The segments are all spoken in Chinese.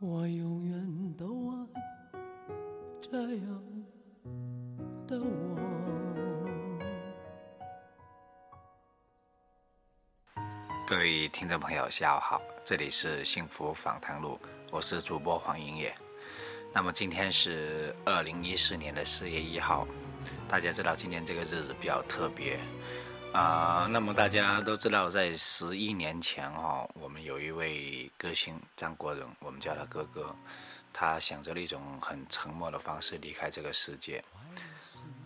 我永远都爱这样的我。各位听众朋友，下午好，这里是幸福访谈录，我是主播黄英业。那么今天是二零一四年的四月一号，大家知道今天这个日子比较特别啊。那么大家都知道，在十一年前哦，我们有一位歌星张国荣，我们叫他哥哥，他选择了一种很沉默的方式离开这个世界。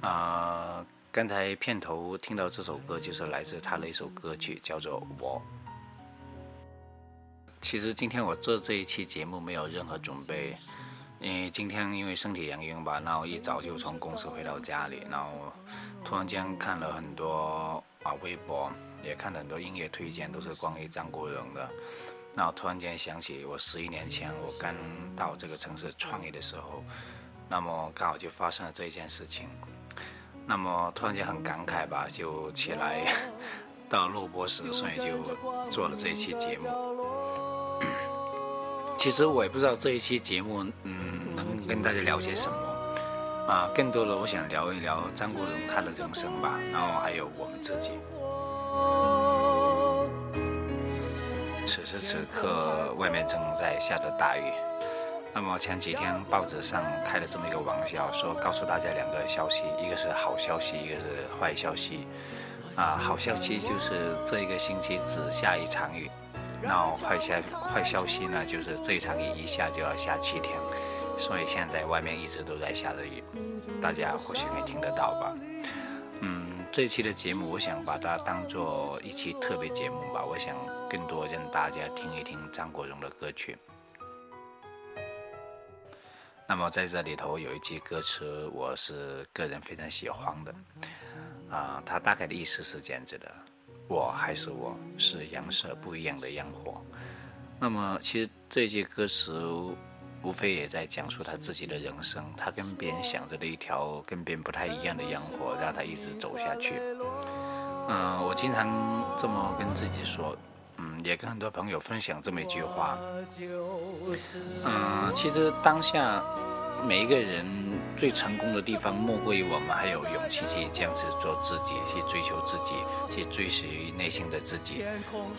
啊，刚才片头听到这首歌，就是来自他的一首歌曲，叫做《我》。其实今天我做这一期节目没有任何准备。因为今天因为身体原因吧，然后一早就从公司回到家里，然后突然间看了很多啊微博，也看了很多音乐推荐，都是关于张国荣的。那我突然间想起我十一年前我刚到这个城市创业的时候，那么刚好就发生了这一件事情。那么突然间很感慨吧，就起来到录播室，所以就做了这一期节目。其实我也不知道这一期节目，嗯，能跟大家聊些什么啊？更多的，我想聊一聊张国荣他的人生吧，然后还有我们自己。此时此刻，外面正在下着大雨。那么前几天报纸上开了这么一个玩笑，说告诉大家两个消息，一个是好消息，一个是坏消息。啊，好消息就是这一个星期只下一场雨。然后坏消坏消息呢，就是这场雨一下就要下七天，所以现在外面一直都在下着雨，大家或许没听得到吧？嗯，这期的节目，我想把它当做一期特别节目吧。我想更多让大家听一听张国荣的歌曲。那么在这里头有一句歌词，我是个人非常喜欢的，啊，它大概的意思是这样子的。我还是我，是颜色不一样的烟火。那么，其实这句歌词无非也在讲述他自己的人生，他跟别人想着的一条跟别人不太一样的烟火，让他一直走下去。嗯，我经常这么跟自己说，嗯，也跟很多朋友分享这么一句话。嗯，其实当下每一个人。最成功的地方，莫过于我们还有勇气去这样子做自己，去追求自己，去追随内心的自己。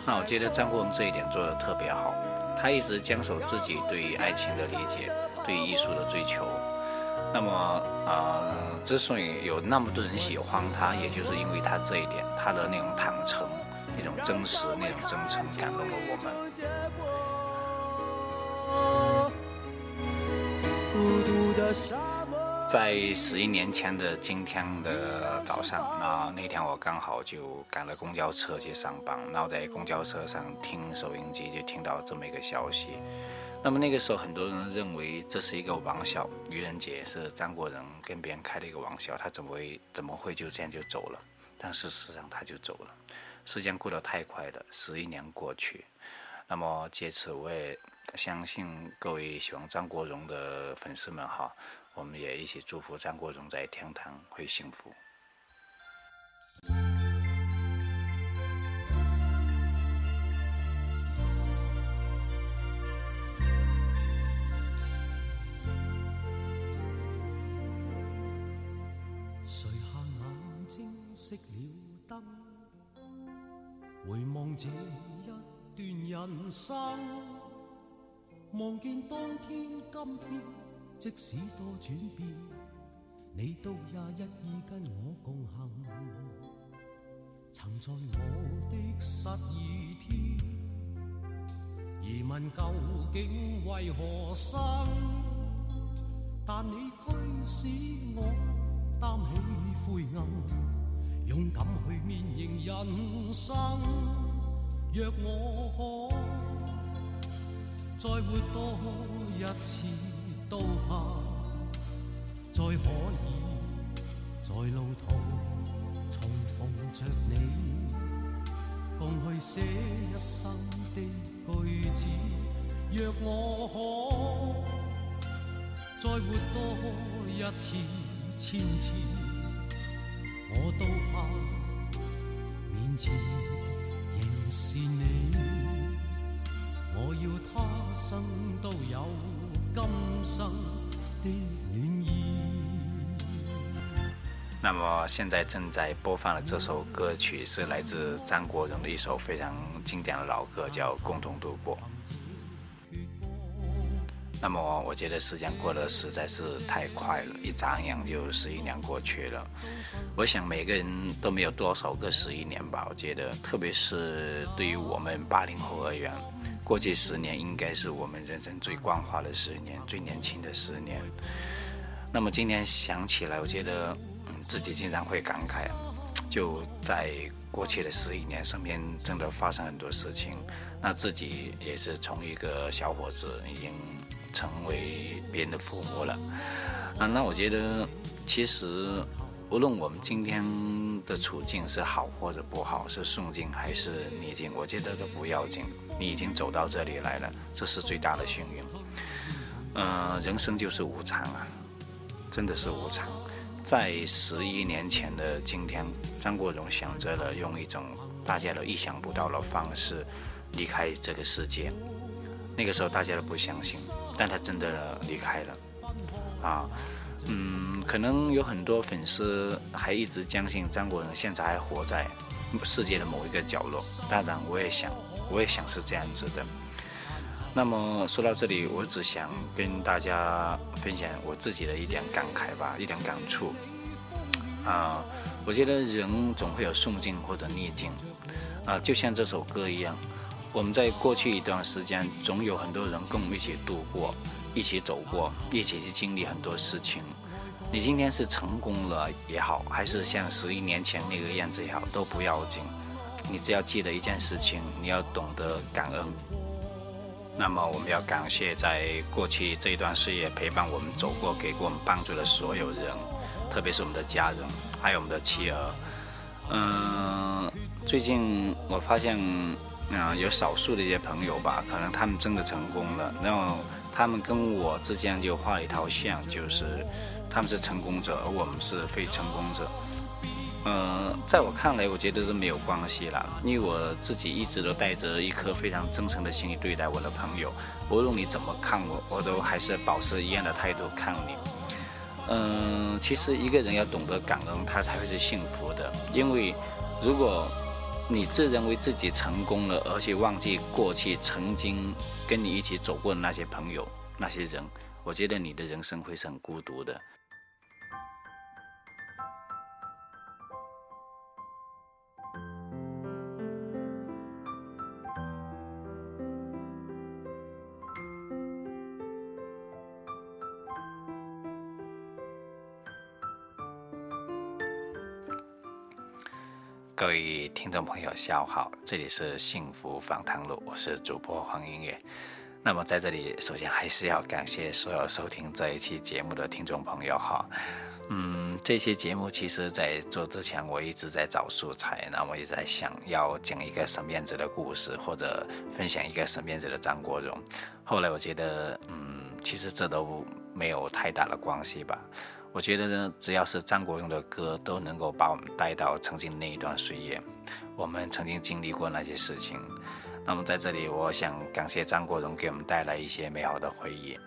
那我觉得张国荣这一点做得特别好，他一直坚守自己对于爱情的理解，对于艺术的追求。那么啊，之所以有那么多人喜欢他，也就是因为他这一点，他的那种坦诚、那种真实、那种真诚，感动了我们。孤独的在十一年前的今天的早上，那那天我刚好就赶了公交车去上班，然后在公交车上听收音机，就听到这么一个消息。那么那个时候，很多人认为这是一个玩笑，愚人节是张国荣跟别人开的一个玩笑，他怎么会怎么会就这样就走了？但事实上他就走了。时间过得太快了，十一年过去。那么借此，我也相信各位喜欢张国荣的粉丝们哈。我们也一起祝福张国荣在天堂会幸福。垂下眼睛，熄了灯，回望这一段人生，望见当天今天。即使多转变，你都也一意跟我共行。曾在我的失意天，疑问究竟为何生？但你驱使我担起灰暗，勇敢去面迎人生。若我可再活多一次。都怕再可以在路途重逢着你，共去写一生的句子。若我可再活多一次、千次，我都怕面前仍是你，我要他生都有那么现在正在播放的这首歌曲是来自张国荣的一首非常经典的老歌，叫《共同度过》。那么我觉得时间过得实在是太快了，一眨眼就十一年过去了。我想每个人都没有多少个十一年吧。我觉得，特别是对于我们八零后而言，过去十年应该是我们人生最光滑的十年，最年轻的十年。那么今天想起来，我觉得，嗯，自己经常会感慨，就在过去的十一年，身边真的发生很多事情。那自己也是从一个小伙子已经。成为别人的父母了，啊，那我觉得其实无论我们今天的处境是好或者不好，是顺境还是逆境，我觉得都不要紧。你已经走到这里来了，这是最大的幸运。嗯，人生就是无常啊，真的是无常。在十一年前的今天，张国荣选择了用一种大家都意想不到的方式离开这个世界。那个时候大家都不相信。但他真的离开了，啊，嗯，可能有很多粉丝还一直相信张国荣现在还活在世界的某一个角落。当然，我也想，我也想是这样子的。那么说到这里，我只想跟大家分享我自己的一点感慨吧，一点感触。啊，我觉得人总会有顺境或者逆境，啊，就像这首歌一样。我们在过去一段时间，总有很多人跟我们一起度过，一起走过，一起去经历很多事情。你今天是成功了也好，还是像十一年前那个样子也好，都不要紧。你只要记得一件事情，你要懂得感恩。那么我们要感谢在过去这一段事业陪伴我们走过、给过我们帮助的所有人，特别是我们的家人，还有我们的妻儿。嗯，最近我发现。啊，有少数的一些朋友吧，可能他们真的成功了，然后他们跟我之间就画了一条线，就是他们是成功者，而我们是非成功者。嗯，在我看来，我觉得是没有关系啦，因为我自己一直都带着一颗非常真诚的心去对待我的朋友，无论你怎么看我，我都还是保持一样的态度看你。嗯，其实一个人要懂得感恩，他才会是幸福的，因为如果。你自认为自己成功了，而且忘记过去曾经跟你一起走过的那些朋友、那些人，我觉得你的人生会是很孤独的。各位听众朋友，下午好，这里是幸福访谈录，我是主播黄音乐。那么在这里，首先还是要感谢所有收听这一期节目的听众朋友哈。嗯，这期节目其实在做之前，我一直在找素材，那我也在想要讲一个什么样子的故事，或者分享一个什么样子的张国荣。后来我觉得，嗯，其实这都没有太大的关系吧。我觉得呢，只要是张国荣的歌，都能够把我们带到曾经那一段岁月，我们曾经经历过那些事情。那么在这里，我想感谢张国荣给我们带来一些美好的回忆。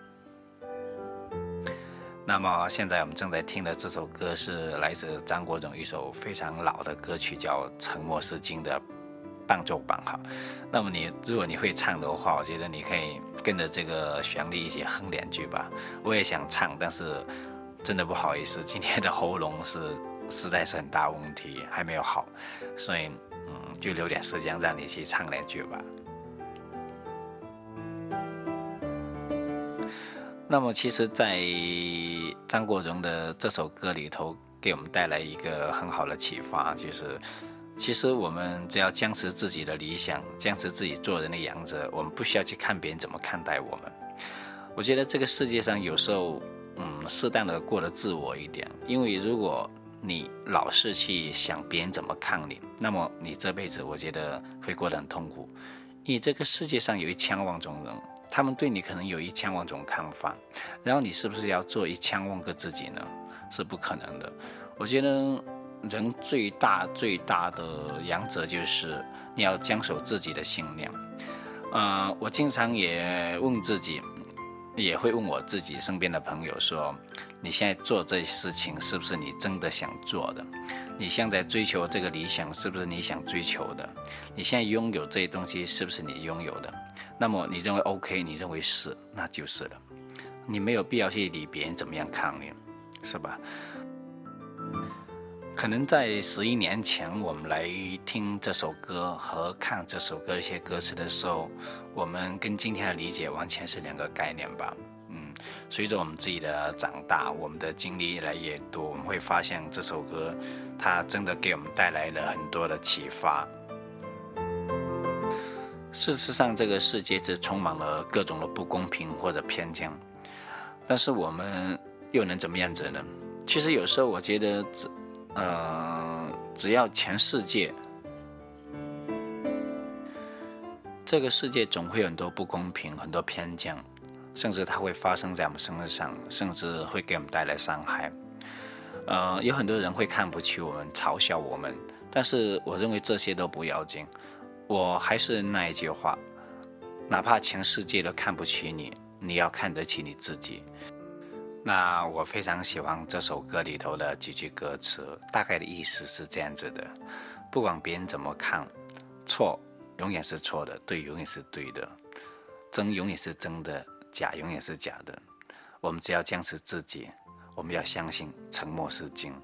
那么现在我们正在听的这首歌是来自张国荣一首非常老的歌曲，叫《沉默是金》的伴奏版哈。那么你如果你会唱的话，我觉得你可以跟着这个旋律一起哼两句吧。我也想唱，但是。真的不好意思，今天的喉咙是实在是很大问题，还没有好，所以嗯，就留点时间让你去唱两句吧。那么，其实，在张国荣的这首歌里头，给我们带来一个很好的启发，就是其实我们只要坚持自己的理想，坚持自己做人的原则，我们不需要去看别人怎么看待我们。我觉得这个世界上有时候。嗯，适当的过得自我一点，因为如果你老是去想别人怎么看你，那么你这辈子我觉得会过得很痛苦。你这个世界上有一千万种人，他们对你可能有一千万种看法，然后你是不是要做一千万个自己呢？是不可能的。我觉得人最大最大的原则就是你要坚守自己的信念。呃，我经常也问自己，也会问我自己身边的朋友说：“你现在做这些事情是不是你真的想做的？你现在追求这个理想是不是你想追求的？你现在拥有这些东西是不是你拥有的？那么你认为 OK，你认为是，那就是了。你没有必要去理别人怎么样看你，是吧？”可能在十一年前，我们来听这首歌和看这首歌一些歌词的时候，我们跟今天的理解完全是两个概念吧。嗯，随着我们自己的长大，我们的经历越来越多，我们会发现这首歌，它真的给我们带来了很多的启发。事实上，这个世界是充满了各种的不公平或者偏见，但是我们又能怎么样子呢？其实有时候我觉得。呃，只要全世界，这个世界总会有很多不公平、很多偏见，甚至它会发生在我们身上，甚至会给我们带来伤害。呃，有很多人会看不起我们、嘲笑我们，但是我认为这些都不要紧。我还是那一句话，哪怕全世界都看不起你，你要看得起你自己。那我非常喜欢这首歌里头的几句歌词，大概的意思是这样子的：不管别人怎么看，错永远是错的，对永远是对的，真永远是真的，假永远是假的。我们只要坚持自己，我们要相信沉默是金。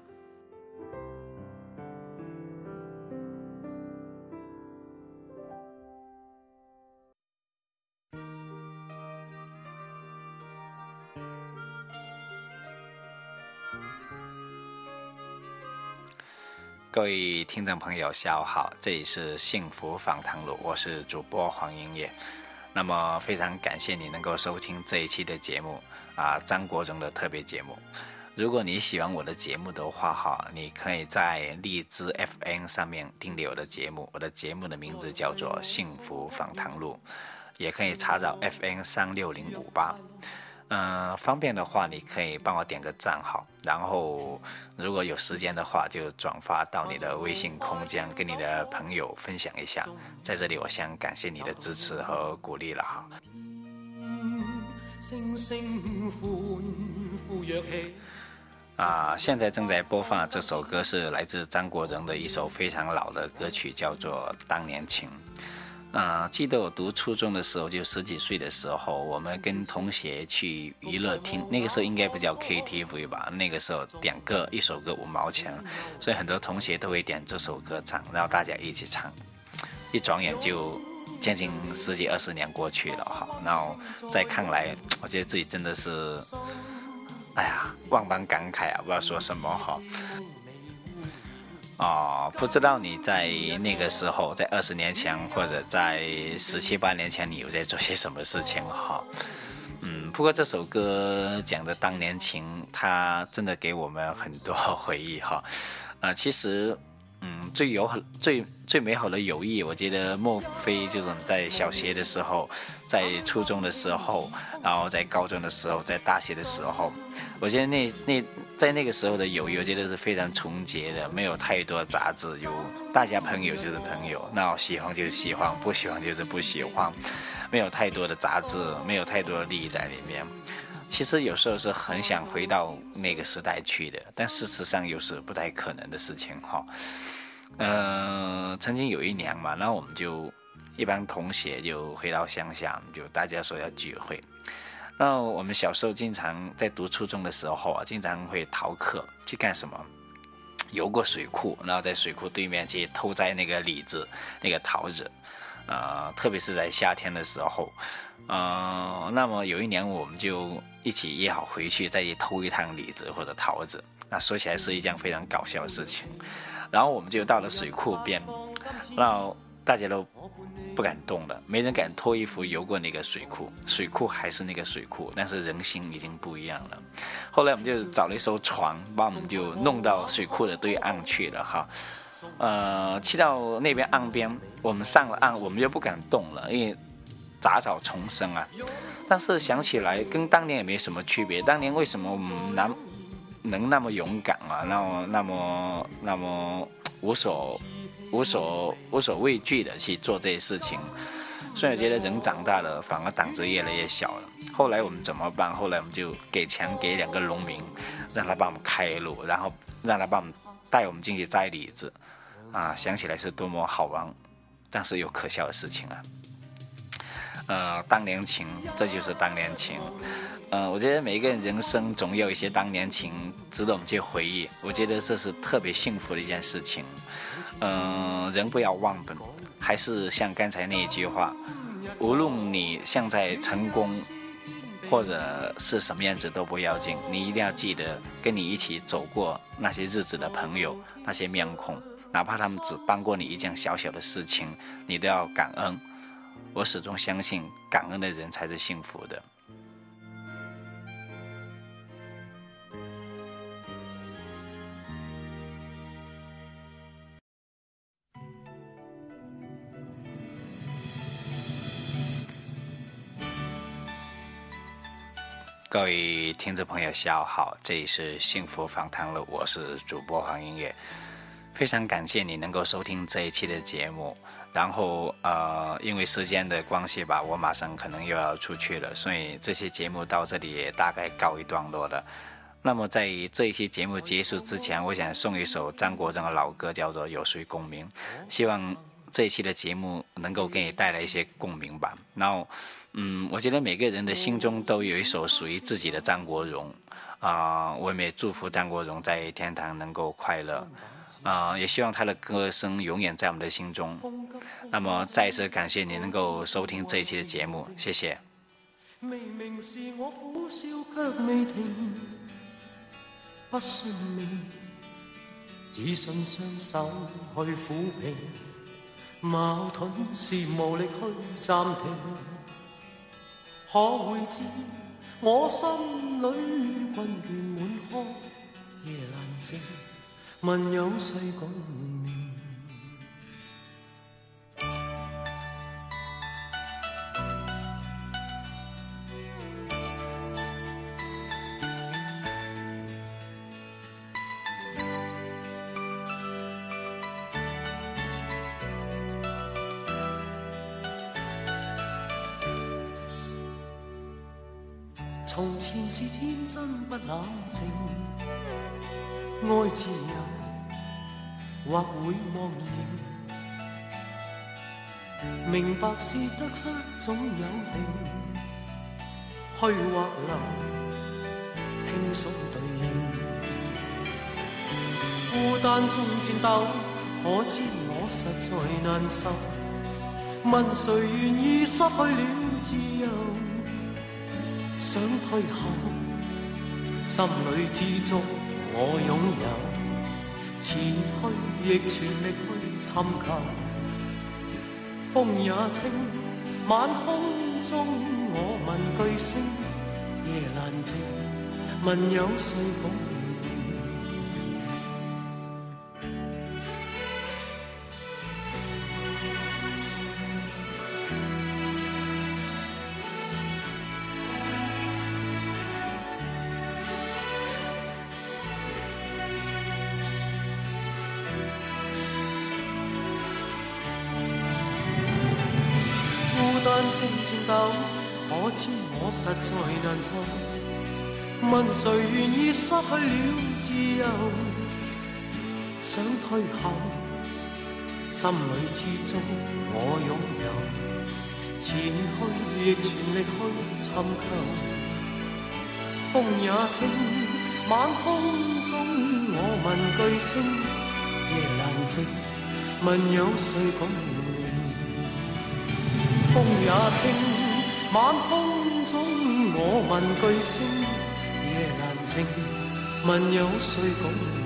各位听众朋友，下午好，这里是幸福访谈录，我是主播黄英业。那么非常感谢你能够收听这一期的节目啊，张国荣的特别节目。如果你喜欢我的节目的话哈，你可以在荔枝 FM 上面订阅我的节目，我的节目的名字叫做幸福访谈录，也可以查找 FM 三六零五八。嗯，方便的话，你可以帮我点个赞好，然后如果有时间的话，就转发到你的微信空间，跟你的朋友分享一下。在这里，我想感谢你的支持和鼓励了哈。啊，现在正在播放这首歌是来自张国荣的一首非常老的歌曲，叫做《当年情》。啊，记得我读初中的时候，就十几岁的时候，我们跟同学去娱乐厅，那个时候应该不叫 KTV 吧？那个时候点歌一首歌五毛钱，所以很多同学都会点这首歌唱，然后大家一起唱。一转眼就将近十几二十年过去了哈，然后再看来，我觉得自己真的是，哎呀，万般感慨啊，不知道说什么哈。哦，不知道你在那个时候，在二十年前或者在十七八年前，你有在做些什么事情哈？嗯，不过这首歌讲的当年情，它真的给我们很多回忆哈。啊，其实，嗯，最友好、最最美好的友谊，我觉得莫非就是在小学的时候，在初中的时候，然后在高中的时候，在大学的时候。我觉得那那在那个时候的友谊，我觉得是非常纯洁的，没有太多杂质，有大家朋友就是朋友，那喜欢就是喜欢，不喜欢就是不喜欢，没有太多的杂质，没有太多的利益在里面。其实有时候是很想回到那个时代去的，但事实上又是不太可能的事情哈。嗯，曾经有一年嘛，那我们就一帮同学就回到乡下，就大家说要聚会。那我们小时候经常在读初中的时候啊，经常会逃课去干什么？游过水库，然后在水库对面去偷摘那个李子、那个桃子，呃，特别是在夏天的时候，呃，那么有一年我们就一起约好回去再去偷一趟李子或者桃子，那说起来是一件非常搞笑的事情。然后我们就到了水库边，然后大家都。不敢动了，没人敢脱衣服游过那个水库。水库还是那个水库，但是人心已经不一样了。后来我们就找了一艘船，把我们就弄到水库的对岸去了哈。呃，去到那边岸边，我们上了岸，我们就不敢动了，因为杂草丛生啊。但是想起来，跟当年也没什么区别。当年为什么我们男能那么勇敢啊，那么那么那么无所无所无所畏惧的去做这些事情。所以我觉得人长大了，反而胆子越来越小了。后来我们怎么办？后来我们就给钱给两个农民，让他帮我们开路，然后让他帮我们带我们进去摘李子。啊，想起来是多么好玩，但是又可笑的事情啊。呃，当年情，这就是当年情。呃，我觉得每一个人人生总有一些当年情值得我们去回忆。我觉得这是特别幸福的一件事情。嗯，人不要忘本。还是像刚才那一句话，无论你现在成功，或者是什么样子都不要紧，你一定要记得跟你一起走过那些日子的朋友，那些面孔，哪怕他们只帮过你一件小小的事情，你都要感恩。我始终相信，感恩的人才是幸福的。各位听众朋友，下午好，这里是幸福访谈录，我是主播黄音乐，非常感谢你能够收听这一期的节目。然后呃，因为时间的关系吧，我马上可能又要出去了，所以这期节目到这里也大概告一段落了。那么在这一期节目结束之前，我想送一首张国荣的老歌，叫做《有谁共鸣》，希望这一期的节目能够给你带来一些共鸣吧。然后。嗯，我觉得每个人的心中都有一首属于自己的张国荣，啊，我们也祝福张国荣在天堂能够快乐，啊，也希望他的歌声永远在我们的心中。那么再一次感谢你能够收听这一期的节目，谢谢。明明是我苦笑却未停，不信命，只信双手去抚平，矛盾是无力去暂停。可会知我心里困倦满腔，夜阑静，问有谁共鸣？从前是天真不冷静，爱自由或会忘形，明白是得失总有定，去或留，轻松对应。孤单中战斗，可知我实在难受。问谁愿意失去了自由？想退后，心里之中我拥有，前去亦全力去寻求。风也清，晚空中我问句星，夜阑静，问有谁共？可知我实在难受，问谁愿意失去了自由？想退后，心里之中我拥有，前去亦全力去寻求。风也清，晚空中我问句星，夜阑静，问有谁共风也清。晚空中，我问句星，夜难静，问有谁共？